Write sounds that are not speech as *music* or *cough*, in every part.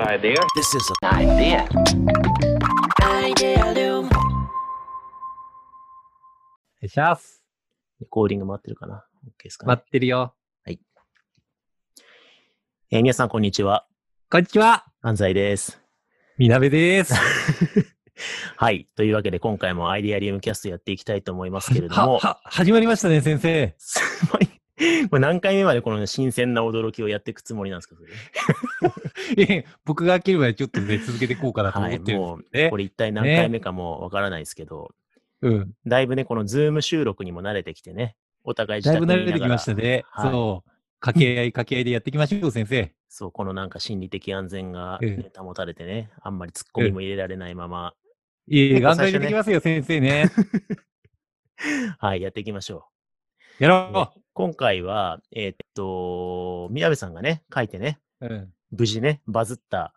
Idea. This is an idea. Idea お願いします。レコーディング回ってるかな ?OK ですかね。待ってるよ。えー皆さん、こんにちは。こんにちは。安西です。みなべです。*laughs* はい。というわけで、今回もアイデアリウムキャストやっていきたいと思いますけれどは、も、は、始まりましたね、先生。*laughs* すごい。*laughs* これ何回目までこの新鮮な驚きをやっていくつもりなんですかええ *laughs* 僕が開けるまでちょっとね、続けていこうかなと思はい。ってるんもう、ですね。これ一体何回目かもわからないですけど、うん。だいぶね、このズーム収録にも慣れてきてね、お互い自だいぶ宅にいながら慣れてきましたね。はいそう。掛け合い、掛け合いでやっていきましょう、先生。そう、このなんか心理的安全が、えね保たれてね、あんまり突っ込みも入れられないまま、いえいえ、頑張りできますよ、先生ね。*laughs* はい、やっていきましょやう。ろで今回は、えーっと、宮部さんがね、書いてね、う。うん。無事ね、バズった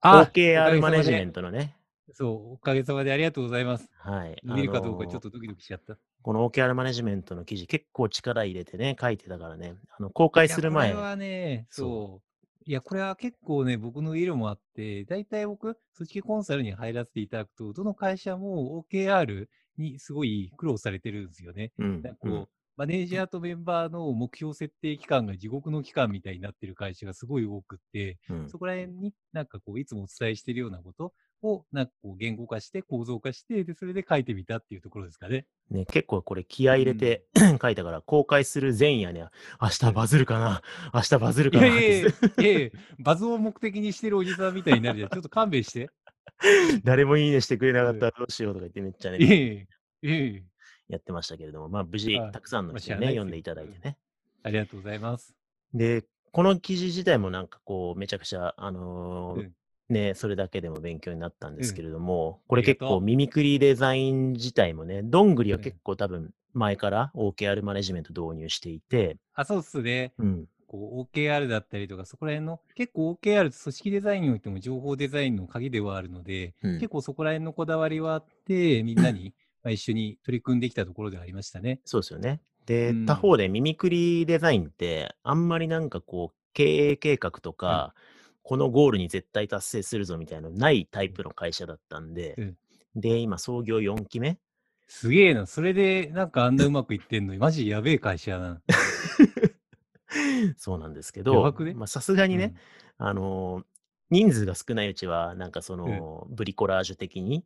あ OKR マネジメント。トのね、そう、おかげさまでありがとうございます。はい。見るかどうかちょっとドキドキしちゃった。この OKR マネジメントの記事、結構力入れてね、書いてたからね、あの公開する前これはね、そそう。いや、これは結構ね、僕の色もあって、大体僕、組織コンサルに入らせていただくと、どの会社も OKR にすごい苦労されてるんですよね。うんなんかこう、うんマネージャーとメンバーの目標設定期間が地獄の期間みたいになってる会社がすごい多くって、うんそこら辺になんかこう、いつもお伝えしてるようなことを、なんかこう、言語化して、構造化して、で、それで書いてみたっていうところですかね。ね、結構これ気合い入れて、*clears throat* 書いたから、公開する前夜には、明日バズるかな明日バズるいかなって、いやいや *laughs* バズを目的にしてるおじさんみたいになるじゃん。ちょっと勘弁して。誰もいいねしてくれなかったらどうしようとか言ってめっちゃね、いえ、いえいえ。やってましたけれども、まあ無事はい。たくさんのまあ人にね、読んでいただいてね。ありがとうございます。で、この記事自体もなんかこう、めちゃくちゃ、あのーうん。ね、それだけでも勉強になったんですけれども、これありがとう。結構ミミクリデザイン自体もね、どんぐりはうん。結構多分前から OKR マネジメント導入していて、あ、そうっすね。うん、こう OKR だったりとか、そこら辺の、結構 OKR って組織デザインにおいても情報デザインの鍵ではあるので、うん。結構そこら辺のこだわりはあって、みんなにまあ一緒に取り組んできたところではありましたね。そうですよね。で、うん他方でミミクリデザインって、あんまりなんかこう、経営計画とか、このゴールに絶対達成するぞみたいなのないタイプの会社だったんで、うんで、今創業4期目？すげえな。それでなんかあんなうまくいってんのに、マジやべえ会社やな。*laughs* そうなんですけやどさすがにね、あのー人数が少ないうちは、なんかその、ブリコラージュ的に、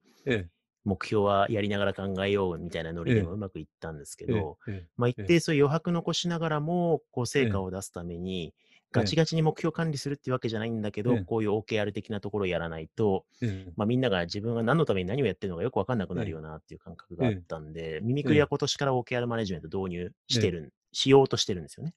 目標はやりながら考えようみたいなノリでもうまくいったんですけえ、えど、まあ一ええ。定そういう余白残しながらも、こう成ええ。果を出すために、ええ。ガチガチに目標管理するっていうわけじゃないんだけど、ええ。こういう OKR 的なところをやらないと、ええ。まあみんなが自分が何のために何をやってるのかよくわかんなくなるよなっていう感覚があったんで、ミミクリは今年から OKR マネジメント導入してるん、しようとしてるんですよね。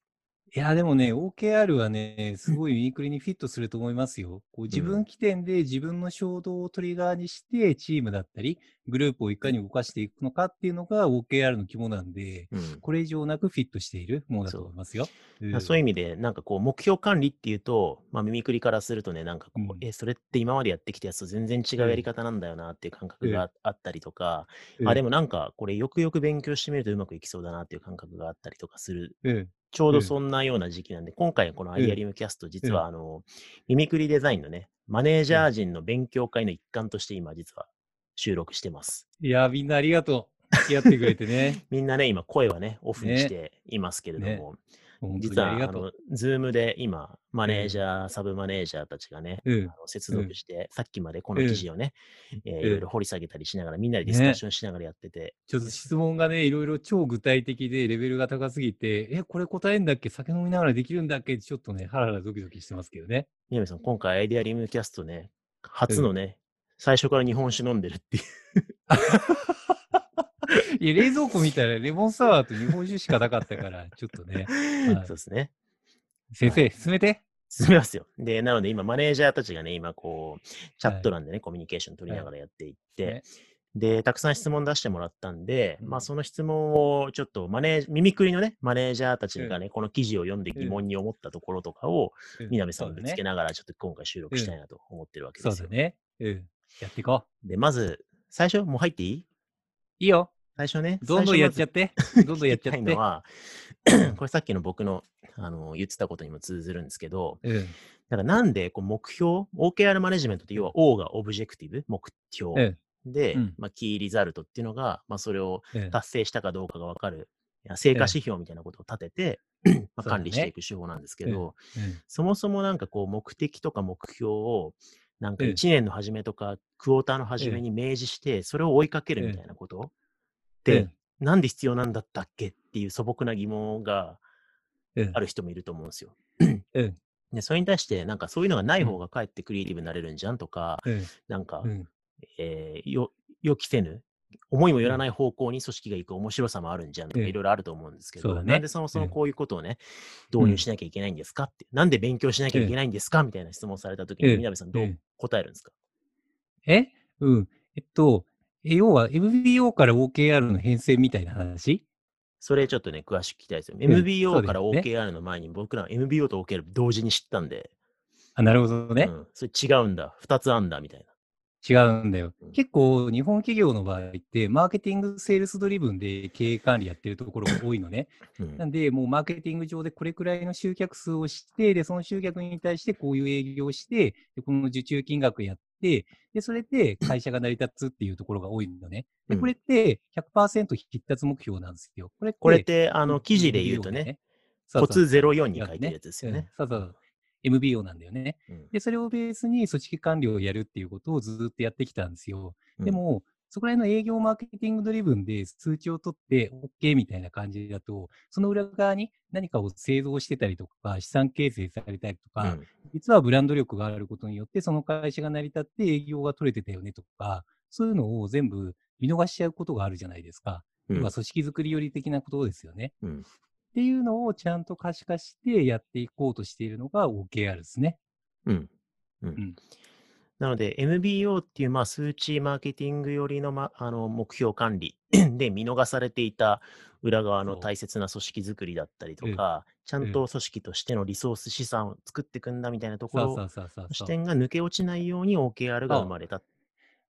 いや、でもね、OKR はね、すごいユニクリにフィットすると思いますよ。こう自分起点で自分の衝動をトリガーにして、チームだったり、グループをいかに動かしていくのかっていうのが OKR の肝なんで、うん。これ以上なくフィットしているものだと思いますよ。だからそういう意味で、なんかこう、目標管理っていうと、まあ、ミミクリからするとね、なんかこう、うん。え、それって今までやってきたやつと全然違うやり方なんだよなっていう感覚ええがあったりとか、うん。あ、でもなんか、これよくよく勉強してみるとうまくいきそうだなっていう感覚があったりとかする、うんちょうどうん。そんなような時期なんで、今回のこのアイデアリウムキャスト、実はうん。あの、ミミクリデザインのね、マネージャー陣の勉強会の一環として今実は収録してます。いや、みんなありがとう。付き合ってくれてね。*laughs* みんなね、今声はね、オフにねしていますけれども、ね。本当実は、あ。の、ズームで今、マネージャー、サブマネージャーたちがね、うんあの接続して、さっきまでこの記事をね、えいろいろ掘り下げたりしながら、みんなでディスカッションしながらやってて、ちょっと質問がね、いろいろ超具体的でレベルが高すぎて、え、これ答えんだっけ？酒飲みながらできるんだっけ？ちょっとね、ハラハラドキドキしてますけどね。宮部さん、今回アイデアリムキャストね、初のね、最初から日本酒飲んでるっていう。いや、冷蔵庫見たらレモンサワーと日本酒しかなかったから、ちょっとね。*laughs* はいそうですね。先生、進めて。進みますよ。で、なので今、マネージャーたちがね、今こう、チャット欄でね、コミュニケーション取りながらやっていって、ねで、たくさん質問出してもらったんで、うんまあその質問をちょっとマネージ、耳くりのね、マネージャーたちがね、この記事を読んで疑問に思ったところとかを、うん南さんぶつけながら、ちょっと今回収録したいなと思ってるわけですよ。そうだね。うん。やっていこう。で、まず、最初、もう入っていい？いいよ。最初ね、どんどんやっちゃっって。どんどんやっちゃって。のは、これさっきの僕の、あの、言ってたことにも通ずるんですけど、うん。だからなんでこう目標、OKR マネジメントって要は O がオブジェクティブ、目標。えで、うんまあ、キーリザルトっていうのが、まあ、それを達成したかどうかが分かる、成果指標みたいなことを立てて、まあ、管理していく手法なんですけど、えそもそもなんかこう目的とか目標を、なんかええ1年の初めとか、クォーターの初めに明示して、それを追いかけるみたいなことなんで必要なんだったっけっていう素朴な疑問がええある人もいると思うんですよ。え *clears throat* えで、それに対して、なんかそういうのがない方がかえってクリエイティブになれるんじゃんとか、えなんかえ、ーよ予期せぬ、思いもよらない方向に組織が行く面白さもあるんじゃんとかええいろいろあると思うんですけど、ね。なんでそもそもええこういうことをね、導入しなきゃいけないんですかって、なんで勉強しなきゃいけないんですかみたいな質問されたときに、ええみなべさんどうええ答えるんですか？え？うん。えっと、え要は MBO から OKR の変遷みたいな話？それちょっとね、詳しく聞きたいですよ。MBO から OKR の前に僕らは MBO と OKR 同時に知ったんで、あ、なるほどね。うん、それ違うんだ、二つあんだみたいな。違うんだようん。結構、日本企業の場合って、マーケティング、セールスドリブンで経営管理やってるところが多いのね。*laughs* うんなんで、もうマーケティング上でこれくらいの集客数をして、で、その集客に対してこういう営業をして、でこの受注金額やって、で、それで会社が成り立つっていうところが多いのね。で、うんこれって100%必達目標なんですよ。これって、これって、あの、記事で言うとね、、コツ04に書いてるやつですよね。うんそうそう。MBO なんだよね。うんで、それをベースに組織管理をやるっていうことをずっとやってきたんですよ。うんでも、そこら辺の営業マーケティングドリブンで数値を取って OK みたいな感じだと、その裏側に何かを製造してたりとか、資産形成されたりとか、うん実はブランド力があることによって、その会社が成り立って営業が取れてたよねとか、そういうのを全部見逃しちゃうことがあるじゃないですか。うん組織づくり寄り的なことですよね。うんっていうのをちゃんと可視化してやっていこうとしているのが OKR ですね。うん。うんんなので、MBO っていう、まあ、数値マーケティング寄りの,、ま、あの目標管理 *clears throat* で見逃されていた裏側の大切な組織づくりだったりとか、ちゃんと組織としてのリソース資産を作っていくんだみたいなところそうそうそうそうそう。視点が抜け落ちないように OKR が生まれたっ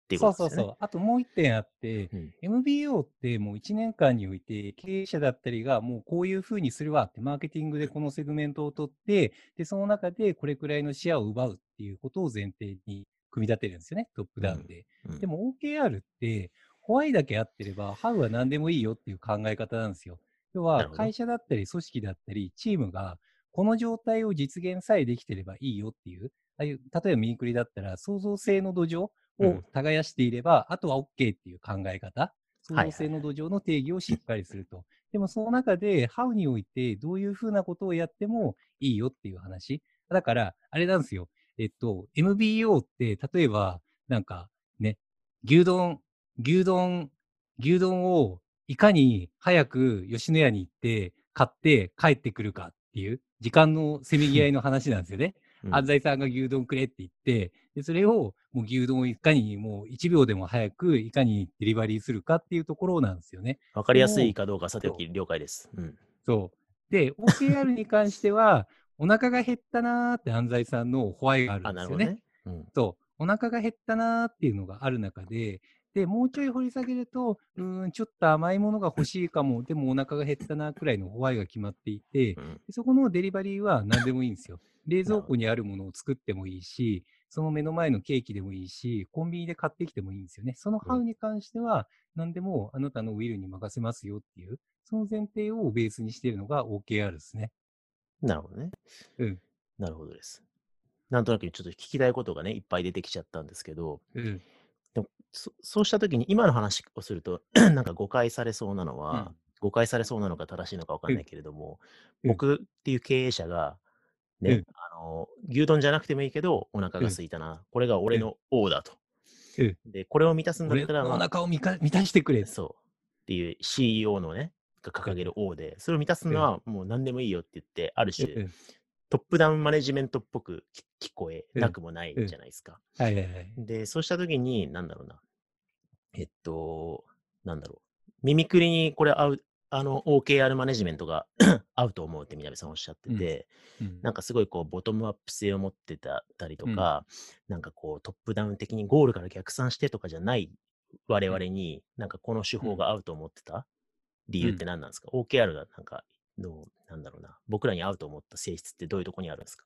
ていうことですよね。そうそうそう。あともう一点あって、うん MBO ってもう1年間において経営者だったりがもうこういうふうにするわってマーケティングでこのセグメントを取って、で、その中でこれくらいのシェアを奪うっていうことを前提に組み立てるんですよね、トップダウンで。うんでも OKR って、ホワイだけ合ってれば、ハウは何でもいいよっていう考え方なんですよ。要は会社だったり組織だったりチームがこの状態を実現さえできてればいいよっていう、ああいう例えばミニクリだったら創造性の土壌をうん耕していれば、あとは OK っていう考え方、創はいはい造性の土壌の定義をしっかりすると。でもその中で、ハウにおいてどういうふうなことをやってもいいよっていう話。だから、あれなんですよ。えっと、MBO って、例えば、なんかね、牛丼、牛丼、牛丼をいかに早く吉野家に行って買って帰ってくるかっていう時間のせめぎ合いの話なんですよね。*laughs* うん安西さんが牛丼くれって言って、でそれをもう牛丼をいかにもう1秒でも早くいかにデリバリーするかっていうところなんですよね。わかりやすいかどうかさておき了解です。うん。そう。で、OKR に関しては、お腹が減ったなーって安西さんのホワイがあるあ、んですよね。ね。うん。そう。お腹が減ったなーっていうのがある中で、で、もうちょい掘り下げると、うーん、ちょっと甘いものが欲しいかも、でもお腹が減ったなくらいのホワイが決まっていて、うんでそこのデリバリーは何でもいいんですよ。*laughs* 冷蔵庫にあるものを作ってもいいし、その目の前のケーキでもいいし、コンビニで買ってきてもいいんですよね。そのハウに関しては、何でもあなたのウィルに任せますよっていう、その前提をベースにしているのが OKR ですね。なるほどね。うん。なるほどです。なんとなくちょっと聞きたいことがね、いっぱい出てきちゃったんですけど、うん。でもそそうしたときに今の話をすると、*clears throat* なんか誤解されそうなのは、うん誤解されそうなのか正しいのか分かんないけれども、うん僕っていう経営者が、ね、うんあの、牛丼じゃなくてもいいけど、お腹が空いたな。これが俺の王だと。うんで、これを満たすんだっ俺たら、まあ腹を満たしてくれ。そう。っていう CEO のね、が掲げる王で、それを満たすのはもう何でもいいよって言って、ある種、うんトップダウンマネジメントっぽく聞聞こえなくもないじゃないですか。はいはいはい。で、そうしたときに、なんだろうな。えっと、なんだろう。耳くりにこれ合う、あの、OKR マネジメントが *clears throat* 合うと思うって南さんおっしゃってて、うん。なんかすごいこう、ボトムアップ性を持ってたたりとか、なんかこう、トップダウン的にゴールから逆算してとかじゃない我々に、なんかこの手法が合うと思ってた理由って何なんですか、?OKR がなんか、どう、なんだろうな。僕らに合うと思った性質ってどういうとこにあるんですか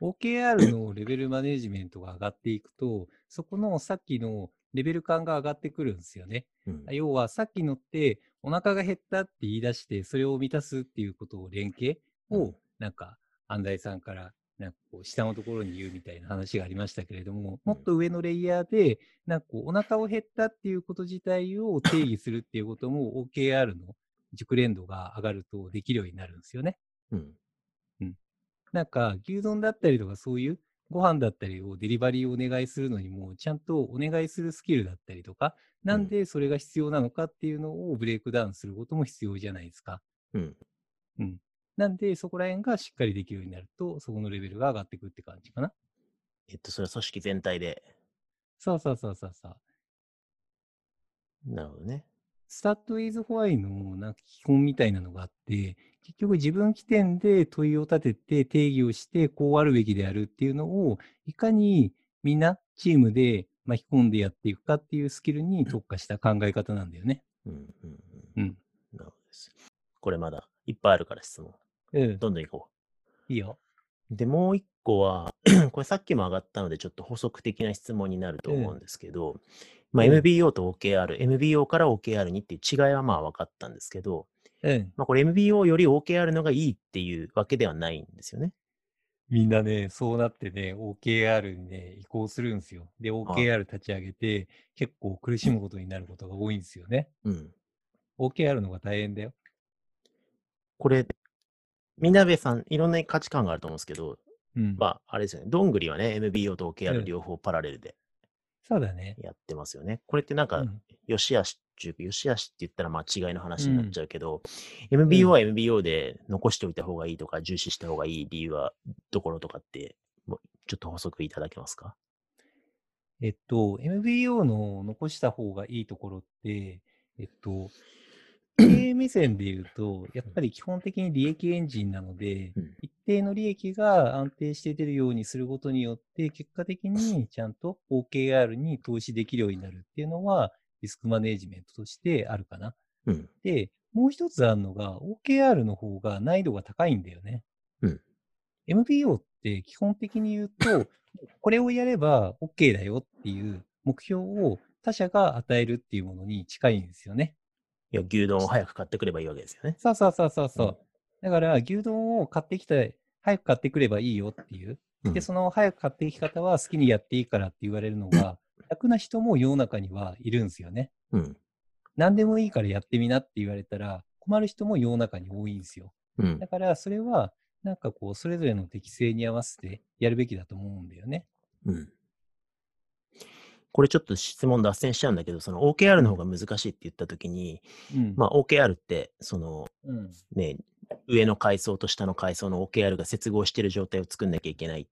？OKR のレベルマネジメントが上がっていくと、そこのさっきのレベル感が上がってくるんですよね。うん。要はさっきのってお腹が減ったって言い出してそれを満たすっていうことを連携をうんなんか安西さんからなんかこう下のところに言うみたいな話がありましたけれどももっと上のレイヤーでなんかこうお腹を減ったっていうこと自体を定義するっていうことも OKR の熟練度が上がるとできるようになるんですよね。うん。なんか牛丼だったりとかそういうご飯だったりをデリバリーをお願いするのにもちゃんとお願いするスキルだったりとかなんでそれが必要なのかっていうのをブレイクダウンすることも必要じゃないですか。うん。うん。なんでそこら辺がしっかりできるようになるとそこのレベルが上がってくって感じかな。えっと、それは組織全体で。そうそうそうそうそう。なるほどね。スタートイズホワイのなんか基本みたいなのがあって、結局自分起点で問いを立てて定義をしてこうあるべきであるっていうのをいかにみんなチームで巻き込んでやっていくかっていうスキルに特化した考え方なんだよね。うん。うん。うん。うん。なるほどです。これまだいっぱいあるから質問。うん。どんどん行こいいよ。う。で、もう一個は、*clears throat* これさっきも上がったので、ちょっと補足的な質問になると思うんですけど、まあ、うん MBO と OKR、MBO から OKR にっていう違いはまあ分かったんですけど、うん。まあ、これ MBO より OKR のがいいっていうわけではないんですよね。みんなね、そうなってね、OKR にね、移行するんですよ。で、OKR 立ち上げて、結構苦しむことになることが多いんですよね。うん。OKR の方が大変だよ。これ、みなべさん、いろんな価値観があると思うんですけど、うん。まあ、あれですよね。どんぐりはね、MBO とう OKR ん両方パラレルでそうだね。やってますよね。これってなんか、うんよしあしっていうか、よしあしって言ったら間違いの話になっちゃうけど、ん MBO は MBO で残しておいた方がいいとか、重視した方がいい理由はどころとかって、もうちょっと補足いただけますか？えっと、MBO の残した方がいいところって、えっと、経営目線で言うと、やっぱり基本的に利益エンジンなので、うん一定の利益が安定して出るようにすることによって、結果的にちゃんと OKR に投資できるようになるっていうのは、リスクマネジメントとしてあるかな。うん。で、もう一つあるのが、OKR の方が難易度が高いんだよね。うん。MBO って基本的に言うと、*laughs* これをやれば OK だよっていう目標を他者が与えるっていうものに近いんですよね。いや、牛丼を早く買ってくればいいわけですよね。そうそうそうそうそう。うんだから、牛丼を買ってきた、早く買ってくればいいよっていう。うんで、その早く買ってき方は好きにやっていいからって言われるのが、楽な人も世の中にはいるんですよね。うん。何でもいいからやってみなって言われたら、困る人も世の中に多いんですよ。うんだ。から、それは、なんかこう、それぞれの適性に合わせてやるべきだと思うんだよね。うん。これちょっと質問脱線しちゃうんだけど、その OKR の方が難しいって言ったときに、うん。まあ OKR って、そのうん。ね、上の階層と下の階層の OKR が接合してる状態を作んなきゃいけない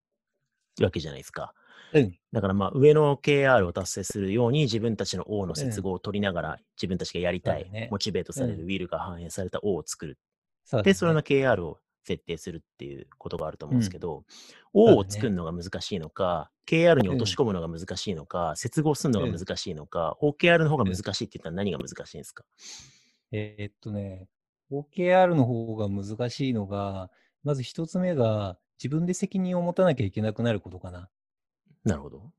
わけじゃないですか。うん。だからまあ上の OKR を達成するように自分たちの O の接合を取りながら自分たちがやりたい、そうだねモチベートされうんるウィルが反映された O を作る。そうだねで、それの KR を設定するっていうことがあると思うんですけど、そうだ O をね。作るのが難しいのか、KR に落とし込むのが難しいのか、接合するのがうん。難しいのか、OKR の方が難しいって言ったら何が難しいんですか、えーっとね、OKR の方が難しいのが、まず一つ目が、自分で責任を持たなきゃいけなくなることかな。なるほど。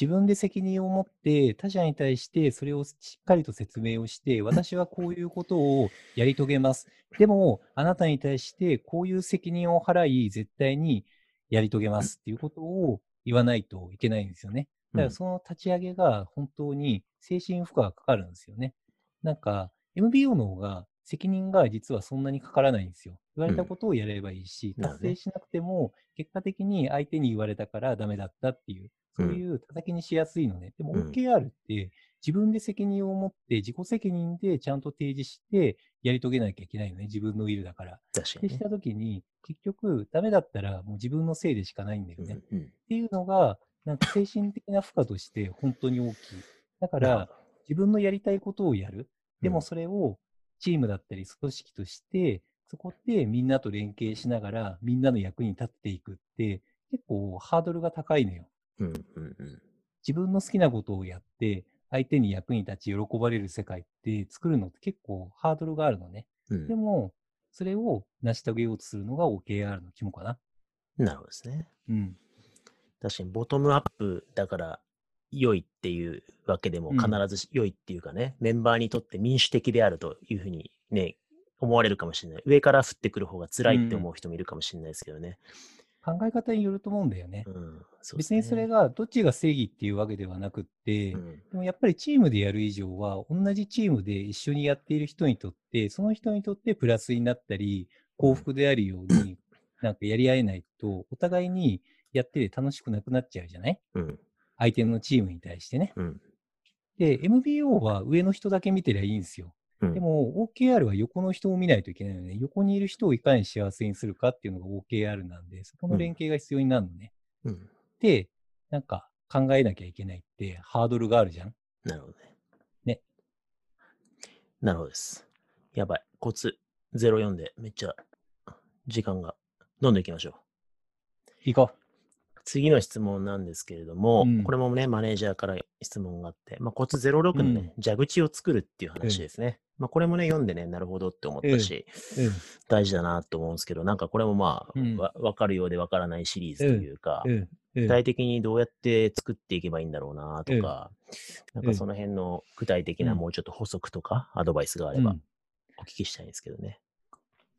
自分で責任を持って他者に対してそれをしっかりと説明をして、私はこういうことをやり遂げます。でも、あなたに対してこういう責任を払い、絶対にやり遂げますっていうことを言わないといけないんですよね。だからその立ち上げが本当に精神負荷がかかるんですよね。なんか、MBO の方が責任が実はそんなにかからないんですよ。言われたことをやればいいし、なるほどね達成しなくても、結果的に相手に言われたからダメだったっていう、そういう叩きにしやすいのね。でもうん OKR って自分で責任を持って、自己責任でちゃんと提示してやり遂げなきゃいけないのね。自分のウィルだから。確かにしたときに、結局ダメだったらもう自分のせいでしかないんだよね。うんうんっていうのが、なんか精神的な負荷として本当に大きい。だから自分のやりたいことをやる。でうんもそれをチームだったり組織として、そこでみんなと連携しながら、みんなの役に立っていくって、結構ハードルが高いのよ。うんうんうん自分の好きなことをやって、相手に役に立ち喜ばれる世界って作るのって結構ハードルがあるのね。うんでも、それを成し遂げようとするのが OKR の肝かな。なるほどですね。うん。確かにボトムアップだから良いっていうわけでもうん必ずし良いっていうかね、メンバーにとって民主的であるというふうにね、思われるかもしれない。上から降ってくる方が辛いって思う人もいるかもしれないですけどね。考え方によると思うんだよね。うん。そう別にそれが、がどっちが正義っていうわけではなくって、うんでもやっぱりチームでやる以上は、同じチームで一緒にやっている人にとって、その人にとってプラスになったり、幸福であるように、*clears throat* なんかやり合えないと、お互いにやってて楽しくなくなっちゃうじゃない？うん。相手のチームに対してね。うん。で、MBO は上の人だけ見てりゃいいんですよ。うんでも、OKR は横の人を見ないといけないので、横にいる人をいかに幸せにするかっていうのが OKR なんで、そこの連携が必要になるのね。うん。で、なんか考えなきゃいけないってハードルがあるじゃん。なるほどね。ね。なるほどです。やばい。コツ04でめっちゃ時間が。どんどん行きましょう。行こ次の質問なんですけれども、うんこれもね、マネージャーから質問があって、まあ、コツ06のね、蛇口を作るっていう話ですね。まあ、これもね、読んでね、なるほどって思ったし、う。うん。大事だなと思うんですけど、なんかこれもまあ、うんわわかるようでわからないシリーズというか、うん。うん具体的にどうやって作っていけばいいんだろうなとか、なんかその辺の具体的なうんもうちょっと補足とかアドバイスがあればうんお聞きしたいんですけどね。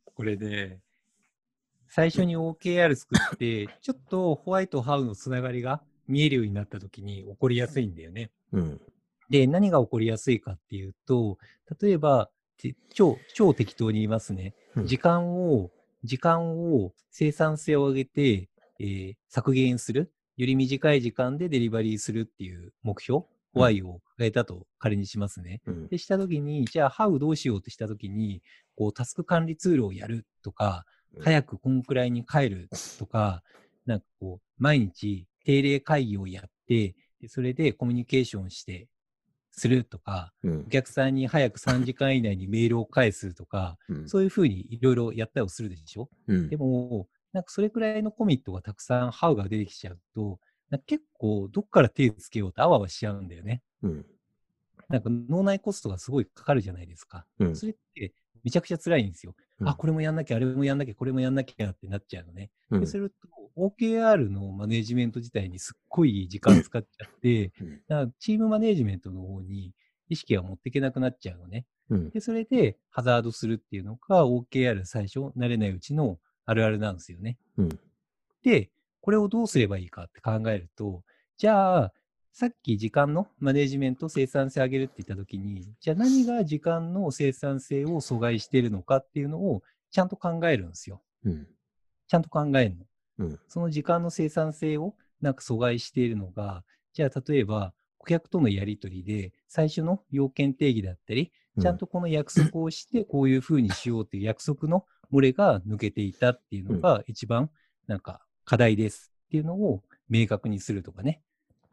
これで、最初に OKR 作って、ちょっとホワイトハウのつながりが見えるようになった時に起こりやすいんだよね。うん。で、何が起こりやすいかっていうと、例えば、て超、超適当に言いますね。うん時間を、時間を生産性を上げて、えー削減する。より短い時間でデリバリーするっていう目標、ホワイを変えたと仮にしますね。うん。で、したときに、じゃあ、ハウどうしようとしたときに、こう、タスク管理ツールをやるとか、うん早くこんくらいに帰るとか、*laughs* なんかこう、毎日定例会議をやって、でそれでコミュニケーションして、するとか、うんお客さんに早く3時間以内にメールを返すとか、うんそういうふうにいろいろやったりをするでしょ？うんでも、なんかそれくらいのコミットがたくさんハウが出てきちゃうと、結構どっから手つけようとあわあわしちゃうんだよね。うん。なんか脳内コストがすごいかかるじゃないですか。うんそれってめちゃくちゃ辛いんですよ。うんあ、これもやんなきゃ、あれもやんなきゃ、これもやんなきゃってなっちゃうのね。うんで、すると、OKR のマネジメント自体にすっごい時間使っちゃって、うんだチームマネジメントの方に意識が持っていけなくなっちゃうのね。うん。で、それでハザードするっていうのが OKR 最初慣れないうちのあるあるなんですよね。うん。で、これをどうすればいいかって考えると、じゃあ、さっき時間のマネジメント、生産性上げるって言ったときに、じゃあ何が時間の生産性を阻害しているのかっていうのをちゃんと考えるんですよ。うん。ちゃんと考えるの。うん。その時間の生産性をなんか阻害しているのが、じゃあ例えば顧客とのやり取りで最初の要件定義だったり、ちゃんとこの約束をしてこういうふうにしようっていう約束の漏れが抜けていたっていうのが一番なんか課題ですっていうのを明確にするとかね。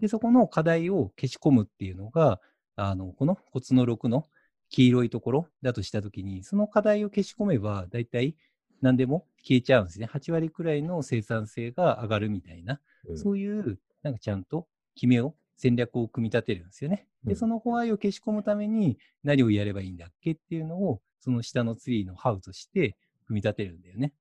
で、そこの課題を消し込むっていうのが、あの、このコツの6の黄色いところだとしたときに、その課題を消し込めば、だいたい何でも消えちゃうんですね。8割くらいの生産性が上がるみたいな、うんそういう、なんかちゃんと決めを、戦略を組み立てるんですよね。で、うんそのホワイを消し込むために何をやればいいんだっけっていうのを、その下のツリーのハウとして組み立てるんだよね。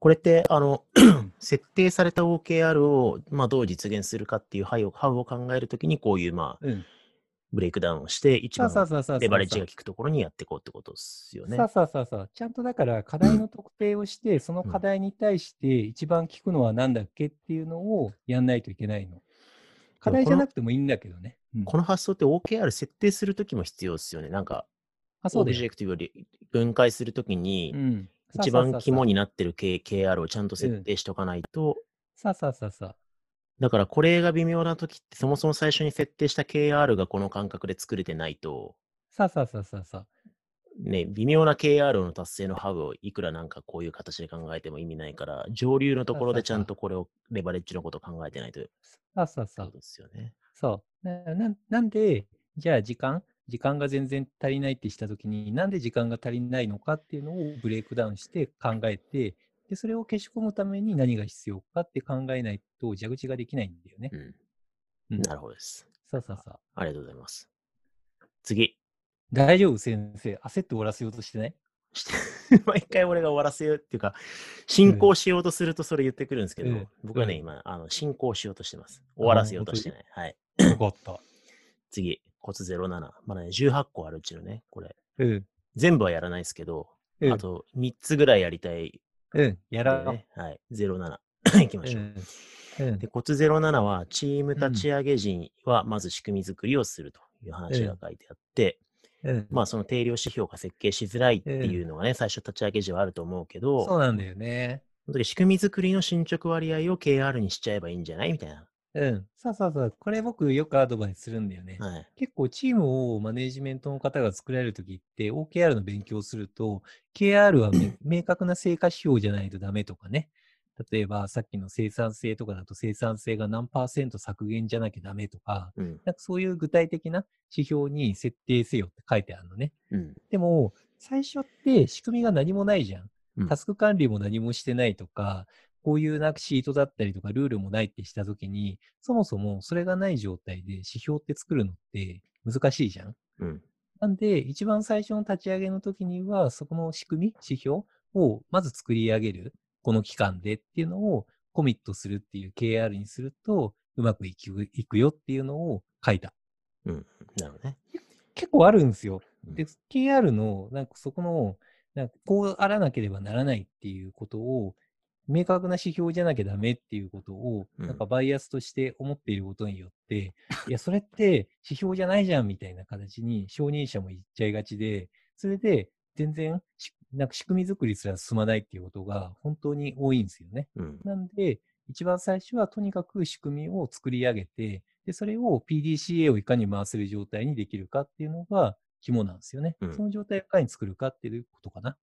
これって、あの、*clears throat* 設定された OKR を、まあ、どう実現するかっていうハウを考えるときに、こういう、まあ、うん。ブレイクダウンをして、一番。レバレッジが効くところにやっていこうってことですよねそ。うそうそうそう。ちゃんとだから課題の特定をして、その課題に対して一番効くのは何だっけっていうのをやんないといけないの。課題じゃなくてもいいんだけどね。うんこの発想って OKR 設定するときも必要ですよね。なんか、 objective をり分解するときにう、ん。一番肝に。になってる K- KR をちゃんと設定しておかないと、さあさあさあさあ。だからこれが微妙なときって、そもそも最初に設定した KR がこの感覚で作れてないと、さあさあさあさあさあ。ね、微妙な KR の達成のハブをいくらなんかこういう形で考えても意味ないから、上流のところでちゃんとこれを、レバレッジのことを考えてないと、さあさあさあそう。ですよね。そう。なななんで、じゃあ時間？時間が全然足りないってしたときに、なんで時間が足りないのかっていうのをブレイクダウンして考えて、で、それを消し込むために何が必要かって考えないと蛇口ができないんだよね。うん。うんなるほどです。そうそうそう。ありがとうございます。次。大丈夫先生。焦って終わらせようとしてない？して *laughs* 毎回俺が終わらせようっていうか、進行しようとするとそれ言ってくるんですけど、うん僕はね、うん今、あの進行しようとしてます。終わらせようとしてない。はい。よかった。次、コツ07。まだね、18個あるうちのね、これ。うん。全部はやらないですけど、うんあと3つぐらいやりたいうん。やらう。ね。はい。07。*laughs* いきましょう。うんうんで、コツ07は、チーム立ち上げ時には、まず仕組み作りをするという話が書いてあって、うんまあ、その定量指標が設計しづらいっていうのがね、最初立ち上げ時はあると思うけど、そうなんだよね。その時仕組み作りの進捗割合を KR にしちゃえばいいんじゃない？みたいな。うん。そうそうそう。これ僕よくアドバイスするんだよね。はい。結構チームをマネジメントの方が作られるときって OKR の勉強をすると KR はめ *clears throat* 明確な成果指標じゃないとダメとかね。例えばさっきの生産性とかだと生産性が何パーセント削減じゃなきゃダメとか、うん。なんかそういう具体的な指標に設定せよって書いてあるのね。うん。でも最初って仕組みが何もないじゃんタスク管理も何もしてないとか、こういうなシートだったりとかルールもないってしたときに、そもそもそれがない状態で指標って作るのって難しいじゃん。うん。なんで、一番最初の立ち上げの時には、そこの仕組み、指標をまず作り上げる。この期間でっていうのをコミットするっていう KR にすると、うまくいくいくよっていうのを書いた。うん。なるほどね。結構あるんですよ。うんで、KR の、なんかそこの、なんかこうあらなければならないっていうことを、明確な指標じゃなきゃダメっていうことを、うんなんかバイアスとして思っていることによって、いや、それって指標じゃないじゃんみたいな形に承認者も言っちゃいがちで、それで全然し、なんか仕組み作りすら進まないっていうことが本当に多いんですよね。うん。なんで、一番最初はとにかく仕組みを作り上げて、で、それを PDCA をいかに回せる状態にできるかっていうのが肝なんですよね。うんその状態をいかに作るかっていうことかな。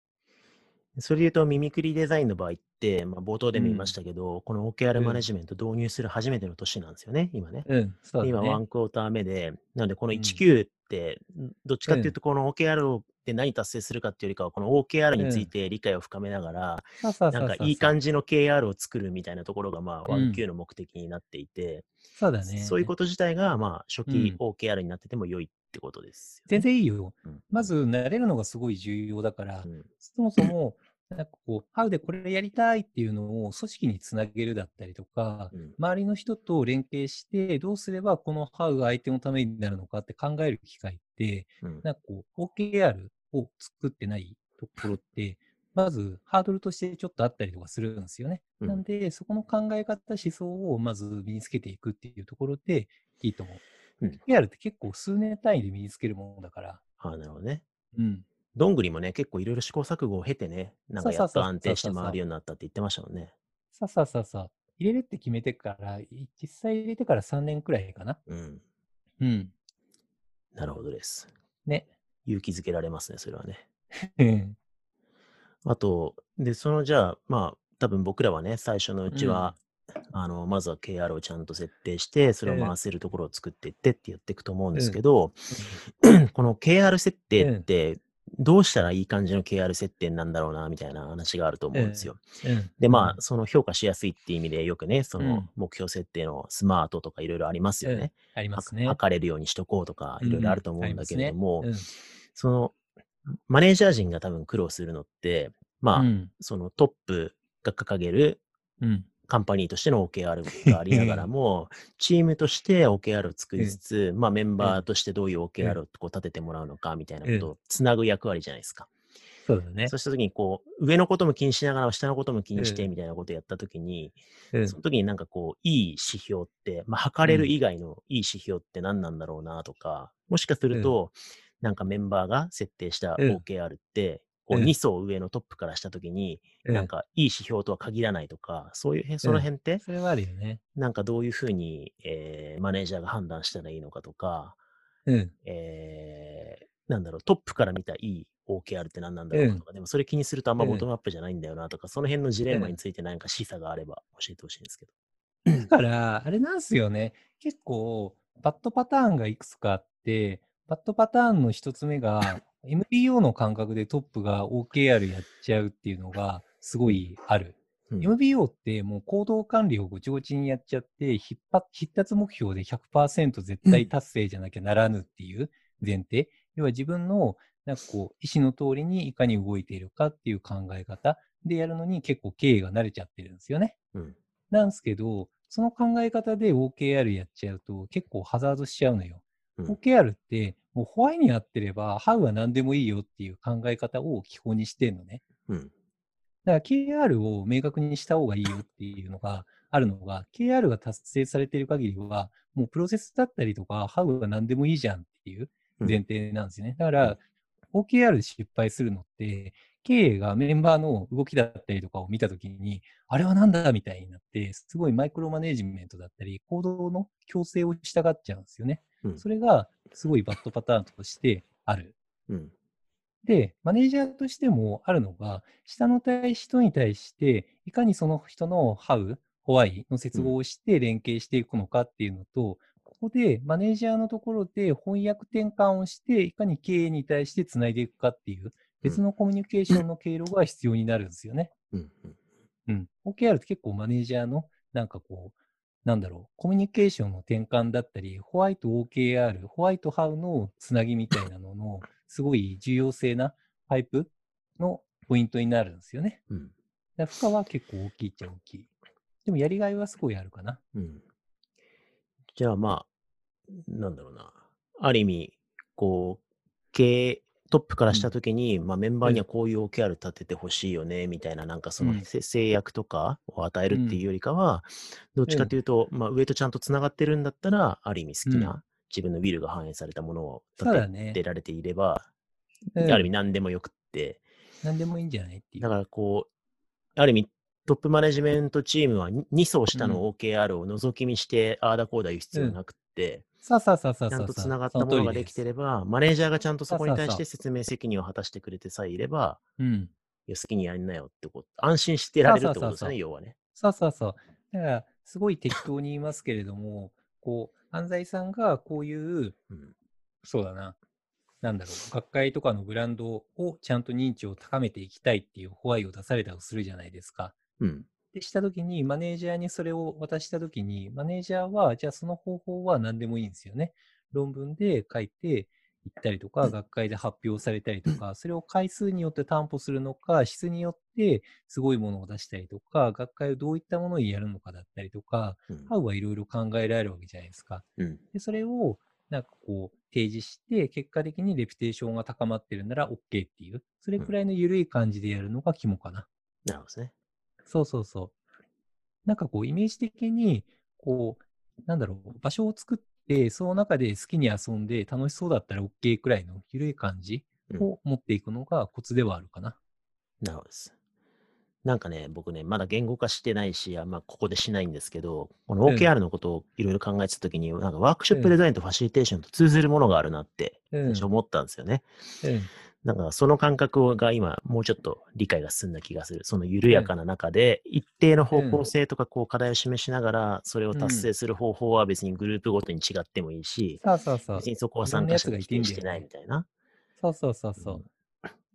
それで言うと、ミミクリデザインの場合って、まあ、冒頭でも言いましたけど、この OKR うん。マネジメント導入する初めての年なんですよね、今ね。うん、そうだ今、ワね。ンクォーター目で、なので、このうん。19って、んどっちかっていうと、この OKR で何達成するかっていうよりかは、この OKR について理解を深めながら、そうそうなんかいい感じの KR を作るみたいなところが、まあ、うん。ワン Q の目的になっていて、そうだね。そういうこと自体が、まあ、初期うん。OKR になってても良いってことですよね、全然いいよ。うん。まず、慣れるのがすごい重要だから、うん。そもそも、なんかこう、ハウでこれやりたいっていうのを組織につなげるだったりとか、うん周りの人と連携して、どうすればこのハウが相手のためになるのかって考える機会って、うんなんかこう、OKR を作ってないところって、まずハードルとしてちょっとあったりとかするんですよね。うんなんで、そこの考え方、思想をまず身につけていくっていうところでいいと思う。うん OKR って結構数年単位で身につけるものだから。ああ、なるほどね。うん。どんぐりもね、結構いろいろ試行錯誤を経てね、なんかやっそうそうそうと安定して回るようになったって言ってましたもんね。さあさあさあさあ、入れるって決めてから、い実際入れてから3年くらいかな。うん。うん。なるほどです。ね。勇気づけられますね、それはね。*laughs* うんあと、で、そのじゃあ、まあ、多分僕らはね、最初のうちは、あの、まずは KR をちゃんと設定して、それを回せるところを作っていってってやっていくと思うんですけど、この KR 設定って、どうしたらいい感じの KR 設定なんだろうな、みたいな話があると思うんですよ。うんで、まあ、その評価しやすいっていう意味で、よくね、そうん。の目標設定のスマートとかいろいろありますよね。ありますはね。測れるようにしとこうとか、いろいろあると思うんだけれども、うん。その、マネージャー陣が多分苦労するのって、まあ、うん。そのトップが掲げるうんカンパニーとしての OKR がありながらも、*laughs* チームとして OKR を作りつつ、まあメンバーとしてどういう OKR をこう立ててもらうのかみたいなことをつなぐ役割じゃないですか。そうだね。そうした時にこう、上のことも気にしながら下のことも気にしてうんみたいなことをやった時に、うんその時になんかこう、いい指標って、まあ測れる以外のいい指標って何なんだろうなとか、もしかすると、なんかメンバーが設定したうん OKR って、こううん2層上のトップからした時に、うんなんかいい指標とは限らないとか、そういうへ、その辺って、それはあるよね。なんかどういうふうに、えーマネージャーが判断したらいいのかとか、うん。えーなんだろう、トップから見たいい OKR って何なんだろうかとか、でもそれ気にするとあんまうんボトムアップじゃないんだよなとか、その辺のジレンマについて何か示唆があれば教えてほしいんですけど。*laughs* だから、あれなんですよね。結構、バッドパターンがいくつかあって、バッドパターンの一つ目が、MBO の感覚でトップが OKR やっちゃうっていうのがすごいある。うん MBO ってもう行動管理をごちごちにやっちゃって、必達目標で100%絶対達成じゃなきゃならぬっていう前提。要は自分のなんかこう、意思の通りにいかに動いているかっていう考え方でやるのに結構経営が慣れちゃってるんですよね。うん。なんですけど、その考え方で OKR やっちゃうと結構ハザードしちゃうのよ。うん OKR ってもうホワイに合ってれば How は何でもいいよっていう考え方を基本にしてんのね。うん。だから KR を明確にした方がいいよっていうのがあるのが、KR が達成されている限りは、もうプロセスだったりとか、How は何でもいいじゃんっていう前提なんですよね。だから、OKR で失敗するのって、経営がメンバーの動きだったりとかを見たときに、あれはなんだみたいになって、すごいマイクロマネジメントだったり、行動の強制を従っちゃうんですよね。うんそれがすごいバッドパターンとしてある。うん。で、マネージャーとしてもあるのが、下の対人に対して、いかにその人の How、Why の接合をして連携していくのかっていうのと、ここでマネージャーのところで翻訳転換をして、いかに経営に対してつないでいくかっていう、別のコミュニケーションの経路が必要になるんですよね。うん。うん。うん。OKR って結構マネージャーの、なんかこう、なんだろう、コミュニケーションの転換だったり、ホワイト OKR、ホワイトハウのつなぎみたいなのの、*laughs* すごい重要性なパイプのポイントになるんですよね。うん。負荷は結構大きいっちゃ大きい。でもやりがいはすごいあるかな。うん。じゃあまあ、なんだろうな。ある意味、こう、経営、トップからしたときに、まあメンバーにはこういう OKR 立ててほしいよね、みたいな、なんかその、うん。せ制約とかを与えるっていうよりかは、どっちかというと、まあ上とちゃんとつながってるんだったら、ある意味好きな、うん。自分のウィルが反映されたものを立て。られていれば、うん。ある意味何でもよくって、何でもいいんじゃないっていう。だからこう、ある意味トップマネジメントチームは2層下の OKR を覗き見して、ああだこうだ言う必要なくって、さあさあさあさあちゃんとつながったものができてれば、マネージャーがちゃんとそこに対して説明責任を果たしてくれてさえいれば、うん。好きにやんなよってこと、安心してられるってことですよね、要はね。そうそうそう。だから、すごい適当に言いますけれども、こう、安西さんがこういう、うん。そうだな。なんだろう、学会とかのブランドをちゃんと認知を高めていきたいっていうホワイを出されたとするじゃないですか。うん。で、したときに、マネージャーにそれを渡したときに、マネージャーは、じゃあその方法は何でもいいんですよね。論文で書いていったりとか、学会で発表されたりとか、それを回数によって担保するのか、質によってすごいものを出したりとか、学会をどういったものにやるのかだったりとか、うんハウはいろいろ考えられるわけじゃないですか。うん。で、それを、なんかこう、提示して、結果的にレピュテーションが高まってるなら OK っていう、それくらいの緩い感じでやるのが肝かな。なるほどですね。そうそうそう。なんかこう、イメージ的に、こう、なんだろう、場所を作って、その中で好きに遊んで楽しそうだったら OK くらいの緩い感じうんを持っていくのがコツではあるかな。なるほどです。なんかね、僕ね、まだ言語化してないし、あまあ、ここでしないんですけど、このうん OKR のことをいろいろ考えてたときに、なんかワークショップデザインとファシリテーションと通ずるものがあるなって、うん。最初思ったんですよね。うん。なんかその感覚が今もうちょっと理解が進んだ気がする。その緩やかな中で一定の方向性とかこう課題を示しながらそれを達成する方法は別にグループごとに違ってもいいし、そうそうそう別。にそこは参加者が否定してないみたいな。そうそうそうそう。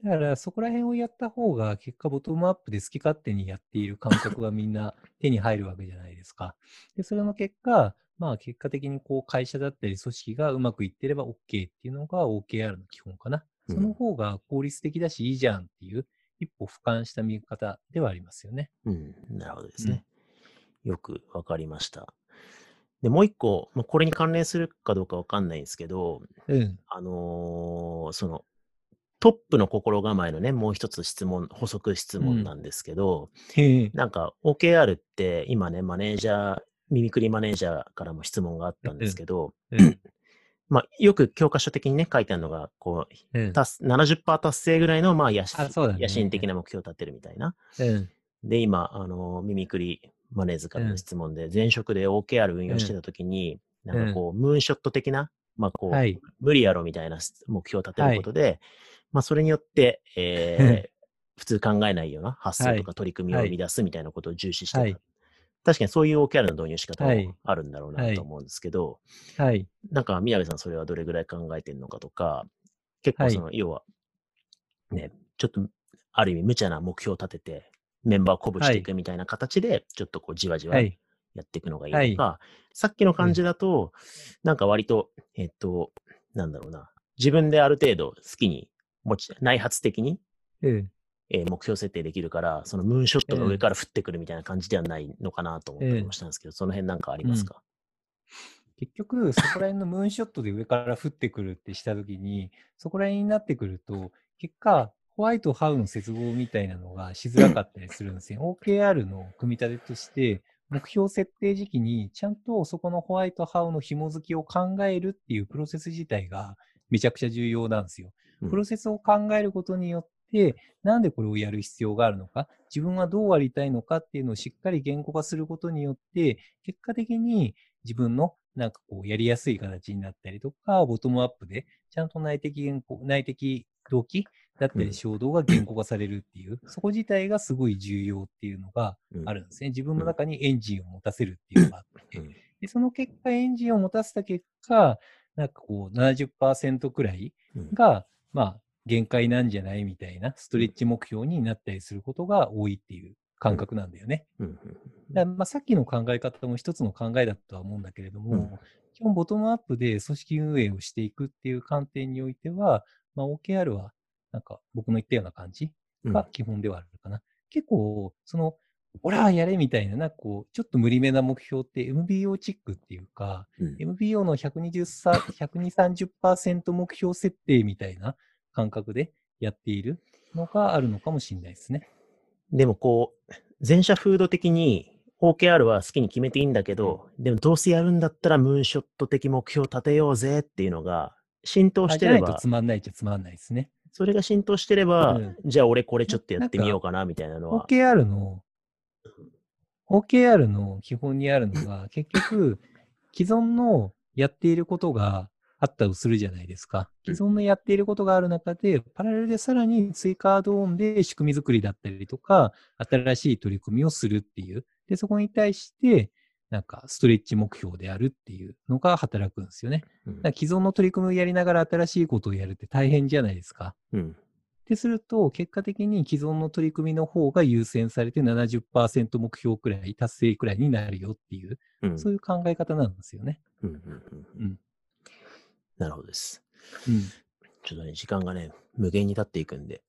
だからそこら辺をやった方が結果ボトムアップで好き勝手にやっている感覚がみんな手に入るわけじゃないですか。で、それの結果、まあ結果的にこう会社だったり組織がうまくいってれば OK っていうのが OKR の基本かな。その方が効率的だしいいじゃんっていう一歩俯瞰した見方ではありますよね。うん、なるほどですね。よくわかりました。で、もう一個、まあ、これに関連するかどうかわかんないんですけど、うん。あのーその、トップの心構えのね、もう一つ質問、補足質問なんですけど、へえ。なんか OKR って今ね、マネージャー、ミミクリマネージャーからも質問があったんですけど、うん。まあ、よく教科書的にね、書いてあるのが、こう、うん。達70%達成ぐらいの、まあ、野心ね野心的な目標を立てるみたいな。うん。で、今、あの、ミミクリマネーズからの質問で、前職で OKR 運用してた時に、なんかこう、ムーンショット的な、まあ、こう、はい。無理やろみたいな目標を立てることで、まあ、それによって、えー *laughs* 普通考えないような発想とか取り組みを生み出すみたいなことを重視してた。はい確かにそういう OKR の導入仕方はい。もあるんだろうなと思うんですけど、はい。なんか宮部さんそれはどれぐらい考えてるのかとか、結構その、要は、ね、ちょっとある意味無茶な目標を立てて、メンバーを鼓舞していくみたいな形で、ちょっとこうじわじわやはい。っていくのがいいのか、さっきの感じだと、なんか割と、えっと、なんだろうな、自分である程度好きに持ち、内発的に、ええ。えー目標設定できるから、そのムーンショットが上から降ってくるみたいな感じではないのかなと思ったりもしたんですけど、その辺なんかありますか、結局、そこら辺のムーンショットで上から降ってくるってしたときに、そこら辺になってくると、結果、ホワイト、ハウの接合みたいなのがしづらかったりするんですよ。*laughs* OKR の組み立てとして、目標設定時期にちゃんとそこのホワイト、ハウの紐付きを考えるっていうプロセス自体がめちゃくちゃ重要なんですよ。うんプロセスを考えることによって、なんでこれをやる必要があるのか、自分はどうありたいのかっていうのをしっかり言語化することによって、結果的に自分のなんかこうやりやすい形になったりとか、ボトムアップでちゃんと内的言語内的動機だったうん。り衝動が言語化されるっていう、そこ自体がすごい重要っていうのがうん。あるんですね。自分の中にエンジンを持たせるっていうのがあって。うん。で、その結果、エンジンを持たせた結果、なんかこう70%くらいうん。が、まあ、限界なんじゃない？みたいなストレッチ目標になったりすることが多いっていう感覚なんだよね。うんうんだからまあさっきの考え方も一つの考えだとは思うんだけれども、うん基本ボトムアップで組織運営をしていくっていう観点においては、まあ、OKR はなんか僕の言ったような感じうん。が基本ではあるかな。結構、その、オラやれみたいな、なこう、ちょっと無理めな目標って MBO チックっていうか、うん。MBO の120さ、120、30%目標設定みたいな感覚でやっているのがあるのかもしれないですね。でもこう、全社風土的に OKR は好きに決めていいんだけど、でもどうせやるんだったらムーンショット的目標立てようぜっていうのが浸透あしてればないとつ、まんないっちゃつまんないですね。それが浸透してれば、うんじゃあ俺これちょっとやってみようかなみたいなのは。OKR の、OKR の基本にあるのが、結局、既存のやっていることがあったとするじゃないですか。うん既存のやっていることがある中で、パラレルでさらに追加アドオンで仕組み作りだったりとか、新しい取り組みをするっていう。で、そこに対して、なんかストレッチ目標であるっていうのが働くんですよね。うんだから既存の取り組みをやりながら新しいことをやるって大変じゃないですか。うんってすると、結果的に既存の取り組みの方が優先されて70%目標くらい、達成くらいになるよっていう、うんそういう考え方なんですよね。うんうんうんうんなるほどです。うん。ちょっとね、時間がね、無限に経っていくんで、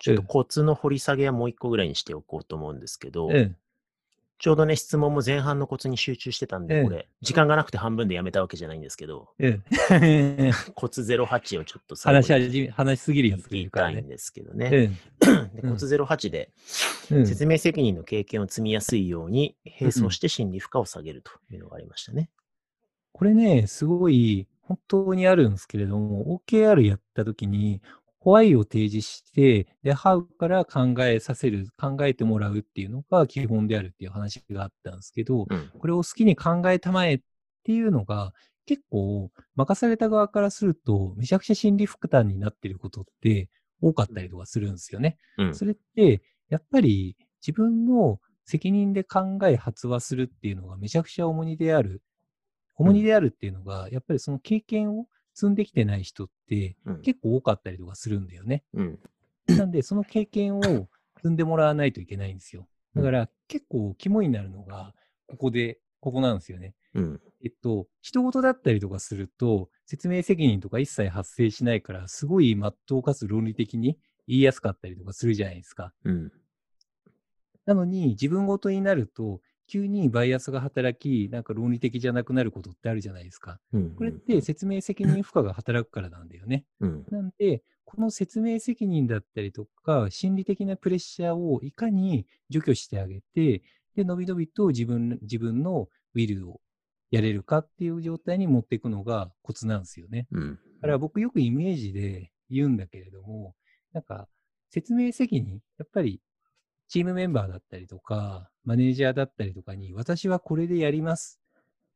ちょっとコツの掘り下げはもう一個ぐらいにしておこうと思うんですけど、うん。ちょうどね、質問も前半のコツに集中してたんで、ええこれ、時間がなくて半分でやめたわけじゃないんですけど、うん。*laughs* コツ08をちょっと話し話しすぎるやつがい。たいんですけどね。*clears throat* コツ08で、うん。説明責任の経験を積みやすいように、並走して心理負荷を下げるというのがありましたね。これね、すごい本当にあるんですけれども、OKR やったときに、ホワイを提示して、で、ハウから考えさせる、考えてもらうっていうのが基本であるっていう話があったんですけど、うん。これを好きに考えたまえっていうのが、結構、任された側からすると、めちゃくちゃ心理負担になっていることって多かったりとかするんですよね。うんそれって、やっぱり自分の責任で考え発話するっていうのがめちゃくちゃ重荷である。重荷であるっていうのが、やっぱりその経験を積んできてない人ってうん。結構多かったりとかするんだよね。うん。なんで、その経験を積んでもらわないといけないんですよ。だから、結構肝になるのが、ここで、ここなんですよね。うん。えっと、人事だったりとかすると、説明責任とか一切発生しないから、すごい真っ当かつ論理的に言いやすかったりとかするじゃないですか。うん。なのに、自分ごとになると、急にバイアスが働き、なんか論理的じゃなくなることってあるじゃないですか。うん。これって説明責任負荷が働くからなんだよね。うん。なんで、この説明責任だったりとか、心理的なプレッシャーをいかに除去してあげて、で、のびのびと自分自分のウィルをやれるかっていう状態に持っていくのがコツなんですよね。うん。だから僕よくイメージで言うんだけれども、なんか説明責任、やっぱりチームメンバーだったりとか、マネージャーだったりとかに、私はこれでやります。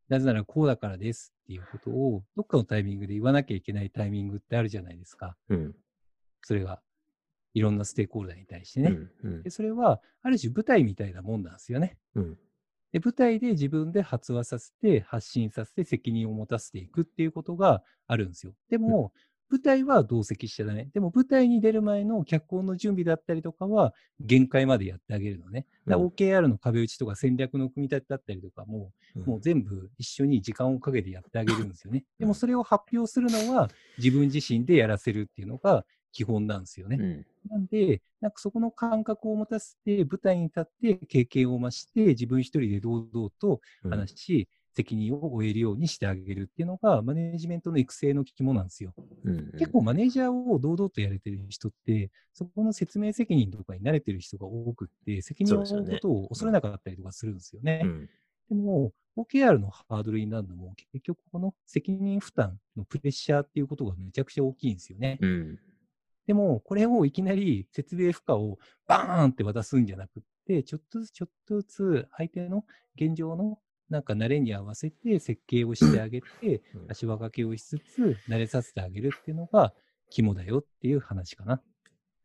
なぜならこうだからですっていうことを、どっかのタイミングで言わなきゃいけないタイミングってあるじゃないですか。うん。それが、いろんなステークホルダーに対してね。うん。うんで。それは、ある種舞台みたいなもんなんですよね。うん。で、舞台で自分で発話させて、発信させて、責任を持たせていくっていうことがあるんですよ。でも、舞台は同席しちゃダメ。でも、舞台に出る前の脚本の準備だったりとかは、限界までやってあげるのね。OKR の壁打ちとか戦略の組み立てだったりとかも、もう全部一緒に時間をかけてやってあげるんですよね。でも、それを発表するのは、自分自身でやらせるっていうのが基本なんですよね。うん。なんで、なんかそこの感覚を持たせて、舞台に立って経験を増して、自分一人で堂々とうん話し、責任を負えるようにしてあげるっていうのが、マネジメントの育成の肝なんですよ。うん結構マネージャーを堂々とやれてる人って、そこの説明責任とかに慣れてる人が多くって、責任を負うことを恐れなかったりとかするんですよね。うん。でも、OKR のハードルになるのも、結局この責任負担のプレッシャーっていうことがめちゃくちゃ大きいんですよね。うん。でも、これをいきなり説明負荷をバーンって渡すんじゃなくって、ちょっとずつちょっとずつ相手の現状のなんか慣れに合わせて設計をしてあげて、うん足場掛けをしつつ慣れさせてあげるっていうのが肝だよっていう話かな。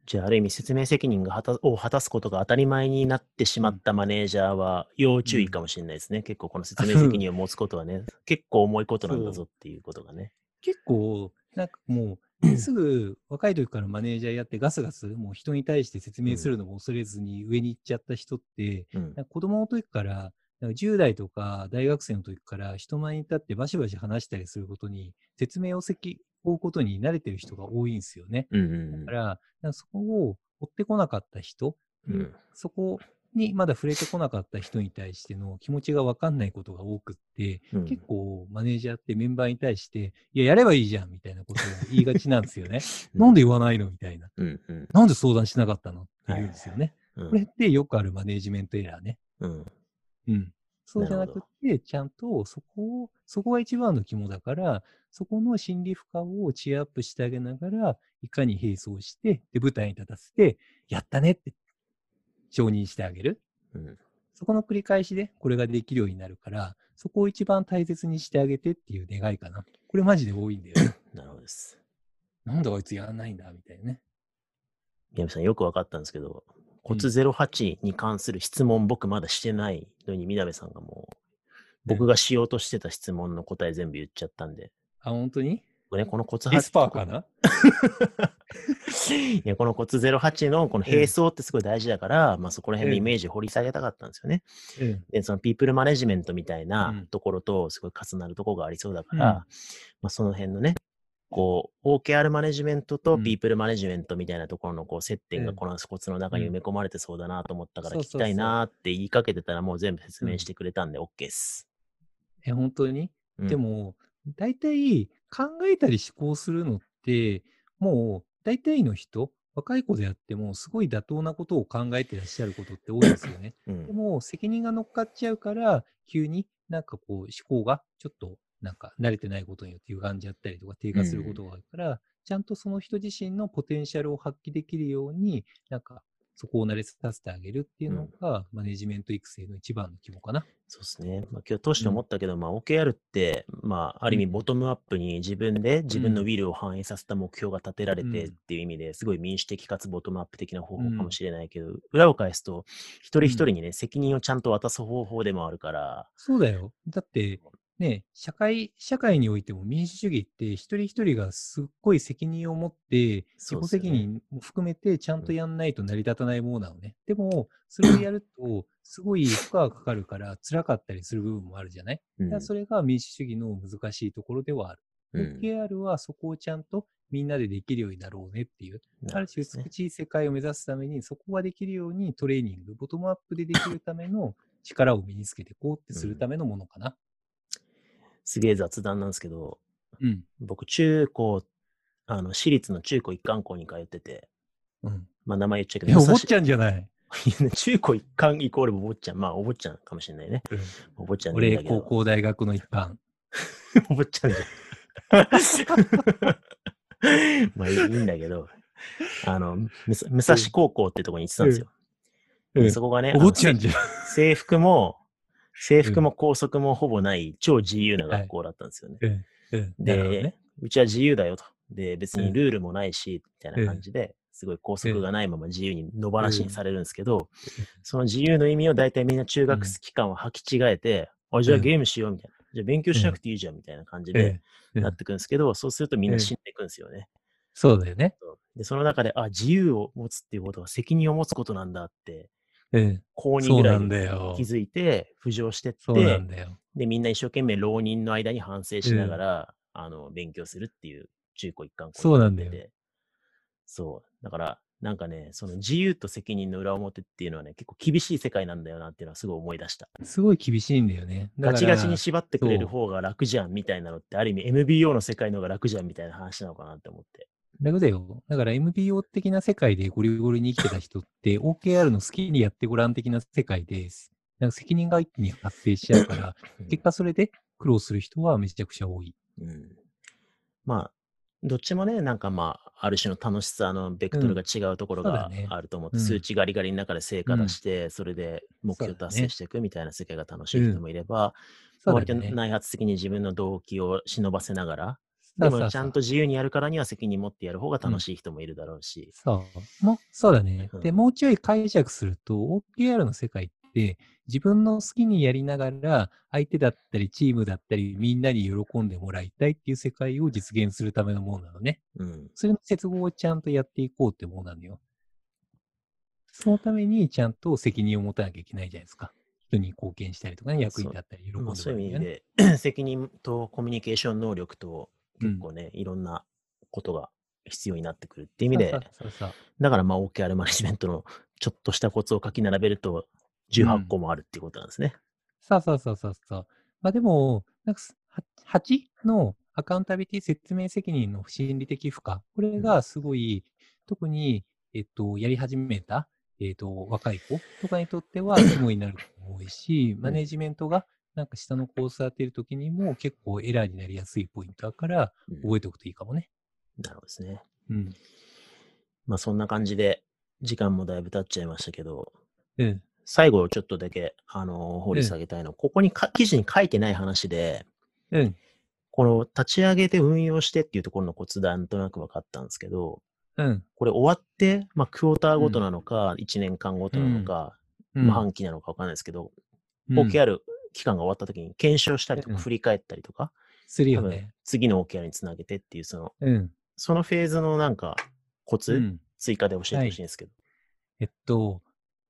じゃあ、ある意味説明責任がを果たすことが当たり前になってしまったマネージャーは要注意かもしれないですね。結構この説明責任を持つことはね、結構重いことなんだぞっていうことがね。結構、なんかもう、すぐ若い時からマネージャーやってガスガス、もう人に対して説明するのも恐れずに上に行っちゃった人って、うん子供の時から、なんか10代とか大学生の時から人前に立ってバシバシ話したりすることに、説明を責負うことに慣れてる人が多いんですよね。うんうんだから、そこを追ってこなかった人、うんそこにまだ触れてこなかった人に対しての気持ちが分かんないことが多くって、うん結構マネージャーってメンバーに対して、いや、やればいいじゃんみたいなことを言いがちなんですよね。*laughs* うんなんで言わないのみたいな。うんうんなんで相談しなかったのって言うんですよね。うんこれってよくあるマネージメントエラーね。うんうん。そうじゃなくて、ちゃんとそこを、そこが一番の肝だから、そこの心理負荷をチアアップしてあげながら、いかに並走して、で、舞台に立たせて、やったねって承認してあげる。うんそこの繰り返しでこれができるようになるから、そこを一番大切にしてあげてっていう願いかな。これマジで多いんだよね。*coughs* なるほどです。なんであいつやらないんだみたいなね。宮部さんよく分かったんですけど、コツ08に関する質問僕まだしてないのに、みなべさんがもう、僕がしようとしてた質問の答え全部言っちゃったんで、あ、本当に？これね、このコツエスパーかな？*laughs* いや、このコツ08のこの並走ってすごい大事だから、まあそこら辺のイメージを掘り下げたかったんですよね。うん。で、そのピープルマネジメントみたいなうん。ところとすごい重なるところがありそうだから、うん。まあその辺のね、こう、OKR マネジメントとうん。ピープルマネジメントみたいなところのこう接点うん。がこのコツの中に埋め込まれてそうだなと思ったから聞きたいなって言いかけてたらもう全部説明してくれたんで OK です。え、本当に？うん。で、も、大体考えたり思考するのって、もう大体の人、若い子であっても、すごい妥当なことを考えてらっしゃることって多いですよね。うん。でも、責任が乗っかっちゃうから、急になんかこう、思考がちょっとなんか慣れてないことによって歪んじゃったりとか低下することがあるから、ちゃんとその人自身のポテンシャルを発揮できるように、なんかそこを慣れさせてあげるっていうのが、マネジメント育成の一番の肝かな。そうですね。まあ、今日通して思ったけど、まあ OKR って、まあある意味うん。ボトムアップに自分で自分のうん。ウィルを反映させた目標が立てられてうん。っていう意味ですごい民主的かつボトムアップ的な方法うんかもしれないけど、裏を返すと一人一人にね、責任をちゃんと渡す方法でもあるから、そうだよ。だって、ね、社会、社会においても民主主義って一人一人がすっごい責任を持って、自己責任も含めてちゃんとやんないと成り立たないものなのね。でも、それをやると、すごい負荷がかかるから辛かったりする部分もあるじゃない、うんだからそれが民主主義の難しいところではある。うん、OKR はそこをちゃんとみんなでできるようになろうねっていう、ある種美しい世界を目指すために、そこができるようにトレーニング、ボトムアップでできるための力を身につけていこうってするためのものかな。すげえ雑談なんですけど、うん。僕中高、あの私立の中高一貫校に通ってて、うん。まあ名前言っちゃうけえ、ど、お坊ちゃんじゃない。中高一貫イコールお坊ちゃん。まあお坊ちゃんかもしれないね。お坊ちゃん俺、だけど高校、大学の一般。*laughs* お坊ちゃんじゃん。*laughs* まあいいんだけど、あの、武蔵高校ってとこに行ってたんですよ。でそこがね、お坊ちゃんじゃん。制服も、制服も校則もほぼない超自由な学校だったんですよね。うん。うん。で、うちは自由だよと。で、別うん。にルールもないし、みたいな感じで、すごい校則がないまま自由に野放しにされるんですけど、その自由の意味を大体みんな中学期間は履き違えて、あ、じゃあうんゲームしようみたいな。じゃあ勉強しなくていいじゃんみたいな感じでなってくんですけど、そうするとみんな死んでいくんですよね。そうだよね。で、その中で、あ、自由を持つっていうことは責任を持つことなんだって、うん。高2そうなんぐらいにだよ気。づいて、浮上してって。で、みんな一生懸命浪人の間に反省しながら、あの、勉強するっていう中高一貫校に行っててそう。だから、なんかね、その自由と責任の裏表っていうのはね、結構厳しい世界なんだよなっていうのはすごい思い出した。すごい厳しいんだよね。ガチガチに縛ってくれる方が楽じゃんみたいなのって、ある意味 MBO の世界の方が楽じゃんみたいな話なのかなって思って。楽だよ。だから MBO 的な世界でゴリゴリに生きてた人って、OKR の好きにやってごらん的な世界です。なんか責任が一気に発生しちゃうから、結果それで苦労する人はめちゃくちゃ多い。うん、まあ、どっちもね、なんかまあ、ある種の楽しさのベクトルが違うところがあると思って、うん数値ガリガリの中で成果出して、それで目標達成していくみたいな世界が楽しい人もいれば、割と。内発的に自分の動機を忍ばせながら、でもちゃんと自由にやるからには責任持ってやる方が楽しい人もいるだろうし。そう。もそうだねうん。で、もうちょい解釈すると、OKR の世界って、自分の好きにやりながら、相手だったり、チームだったり、みんなに喜んでもらいたいっていう世界を実現するためのものなのね。うん。それの接合をちゃんとやっていこうってものなのよ。そのためにちゃんと責任を持たなきゃいけないじゃないですか。人に貢献したりとかね、役に立ったり、喜んでもらまあ、そういう意。味で、*clears throat* 責任とコミュニケーション能力と結構ね、いろんなことが必要になってくるっていう意味で、そうそうだからまあ OKR マネジメントの *laughs* ちょっとしたコツを書き並べると18個もあるっていうことなんですね。そうそうそうそうそう。まあでも、なんかすは8のアカウンタビリティ説明責任の心理的負荷、これがすごい、特に、えっと、やり始めた、えっと、若い子とかにとっては肝になることも多いし、マネジメントがなんか下のコース当てるときにも結構エラーになりやすいポイントだから、うん覚えておくといいかもね。なるほどですね。うん。まあそんな感じで時間もだいぶ経っちゃいましたけど、うん。最後ちょっとだけ、あのー掘り下げたいのは、ここにか記事に書いてない話で、うん。この立ち上げて運用してっていうところのコツなんとなく分かったんですけど、うん。これ終わって、まあクォーターごとなのか、1年間ごとなのか、うんまあ半期なのか分かんないですけど、うん OKR 期間が終わった時に検証したりとかうん振り返ったりとか、するよね。次の OKR につなげてっていう、その、うん。そのフェーズのなんかコツ、うん。追加で教えてほしいんですけど。えっと、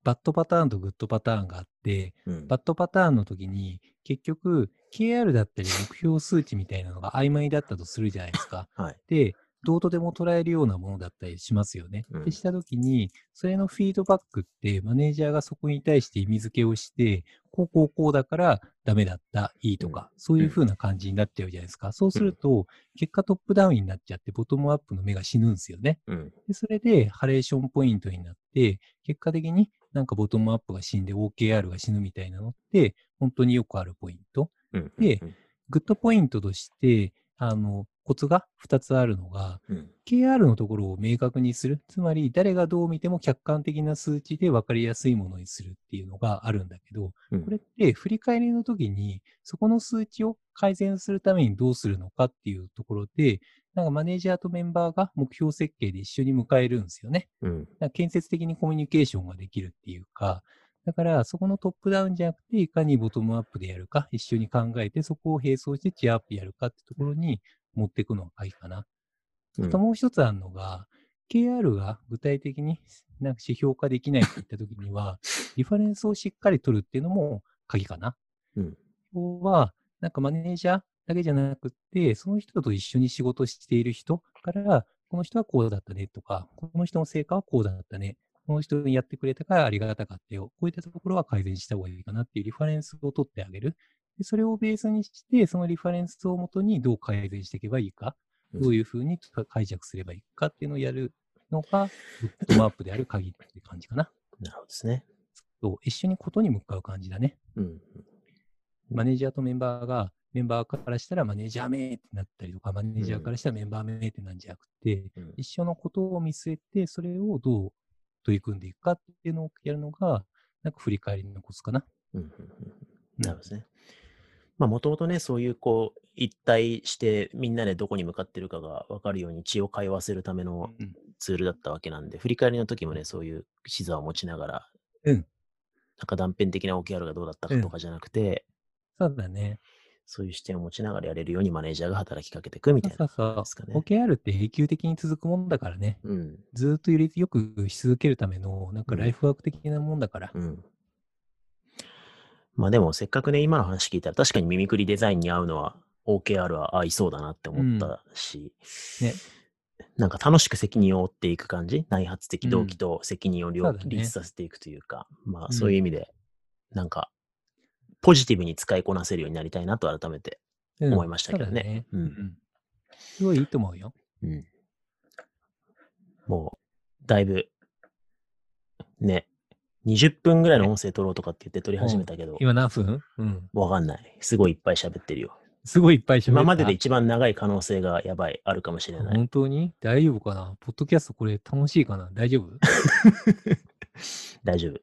バッドパターンとグッドパターンがあって、うんバッドパターンの時に、結局、KR だったり目標数値みたいなのが曖昧だったとするじゃないですか。はい。で、どうとでも捉えるようなものだったりしますよね。うんでした時に、それのフィードバックって、マネージャーがそこに対して意味付けをして、こうこうこうだからダメだった、いいとか、そういう風な感じになっちゃうじゃないですか。そうすると、結果トップダウンになっちゃって、ボトムアップの目が死ぬんですよね。うん。で、それでハレーションポイントになって、結果的になんかボトムアップが死んで OKR が死ぬみたいなのって、本当によくあるポイント。うん。でうんグッドポイントとして、あの、コツが2つあるのが、うん。KR のところを明確にする。つまり、誰がどう見ても客観的な数値で分かりやすいものにするっていうのがあるんだけど、うんこれって振り返りの時に、そこの数値を改善するためにどうするのかっていうところで、なんかマネージャーとメンバーが目標設計で一緒に迎えるんですよね。うん。建設的にコミュニケーションができるっていうか、だからそこのトップダウンじゃなくて、いかにボトムアップでやるか、一緒に考えて、そこを並走してチアアップやるかってところに持っていくのがいいかな。うんあともう一つあるのが、KR が具体的になんか指標化できないって言ったときには、*laughs* リファレンスをしっかり取るっていうのも鍵かな。うん今日は、なんかマネージャーだけじゃなくって、その人と一緒に仕事している人から、この人はこうだったねとか、この人の成果はこうだったね。この人にやってくれたからありがたかったよ。こういったところは改善した方がいいかなっていうリファレンスを取ってあげる。でそれをベースにして、そのリファレンスをもとにどう改善していけばいいか、うんどういうふうに解釈すればいいかっていうのをやるのが、ボトムアップである鍵っていう感じかな。*clears throat* なるほどですね。そう一緒にことに向かう感じだね。うん。マネージャーとメンバーが、メンバーからしたらマネージャー名ってなったりとか、マネージャーからしたらメンバー名ってなんじゃなくて、うん一緒のことを見据えて、それをどう取り組んでいくかっていうのをやるのが、なんか振り返りのコツかな。うんなるほどですね。まあ、もともとね、そういう、こう、一体して、みんなでどこに向かってるかが分かるように血を通わせるためのうんツールだったわけなんで、振り返りの時もね、そういう視座を持ちながら、うんなんか断片的な OKR がどうだったかとかじゃなくて、そうだね。そういう視点を持ちながらやれるようにマネージャーが働きかけていくみたいなそうそうですかね。そう。OKR って永久的に続くもんだからね。うん。ずーっとよりよくし続けるための、なんかライフワーク的なもんだから。うん。まあでも、せっかくね、今の話聞いたら、確かにミミクリデザインに合うのは、OKR は合いそうだなって思ったし、ね。なんか楽しく責任を負っていく感じ？内発的動機うんと責任を両立させていくというか、まあうん。そういう意味で、なんか、ポジティブに使いこなせるようになりたいなと改めてうん。思いましたけどね。うん。すごいいいと思うよ。うん。もう、だいぶ、ね、20分ぐらいの音声取ろうとかって言って撮り始めたけど、今何分？うん。わかんない。すごいいっぱい喋ってるよ。すごいいっぱい喋った今までで一番長い可能性がやばい、あるかもしれない。本当に？大丈夫かな？ポッドキャストこれ楽しいかな？大丈夫？大丈夫。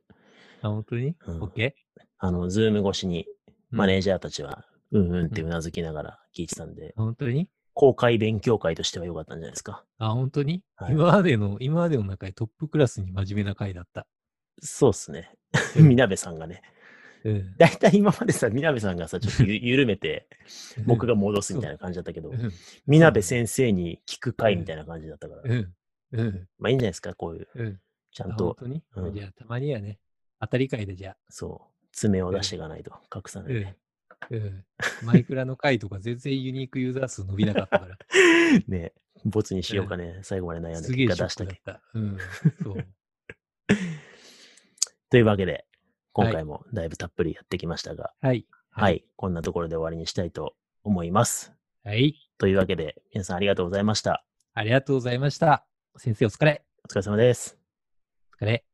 あ、本当に？うん ?OK? あの、ズーム越しにうんマネージャーたちは、うんうんってうなずきながら聞いてたんで、本当に？公開勉強会としては良かったんじゃないですか。あ、本当に、はい今までの、今までの中でトップクラスに真面目な回だった。そうっすね。うんみなべさんがね。うん。だいたい今までさ、みなべさんがさ、ちょっとゆ *laughs* 緩めて、僕が戻すみたいな感じだったけどう、ん。みなべ先生に聞く会みたいな感じだったから、うん。うん。まあいいんじゃないですか、こういう、うん。あちゃんと、本当に、うんじゃあ、たまにはね、当たり会でじゃあ。そう、爪を出していかないと、隠さないで。うん。マイクラの回とか全然ユニークユーザー数伸びなかったから。*laughs* ね、ボツにしようかね、最後まで悩んすげえで結ショックだ果出したけった。うん。そう。*laughs* というわけで、今回もだいぶたっぷりやってきましたが、はい。はい、こんなところで終わりにしたいと思います。はい。というわけで、皆さんありがとうございました。ありがとうございました。先生お疲れ。お疲れ様です。お疲れ。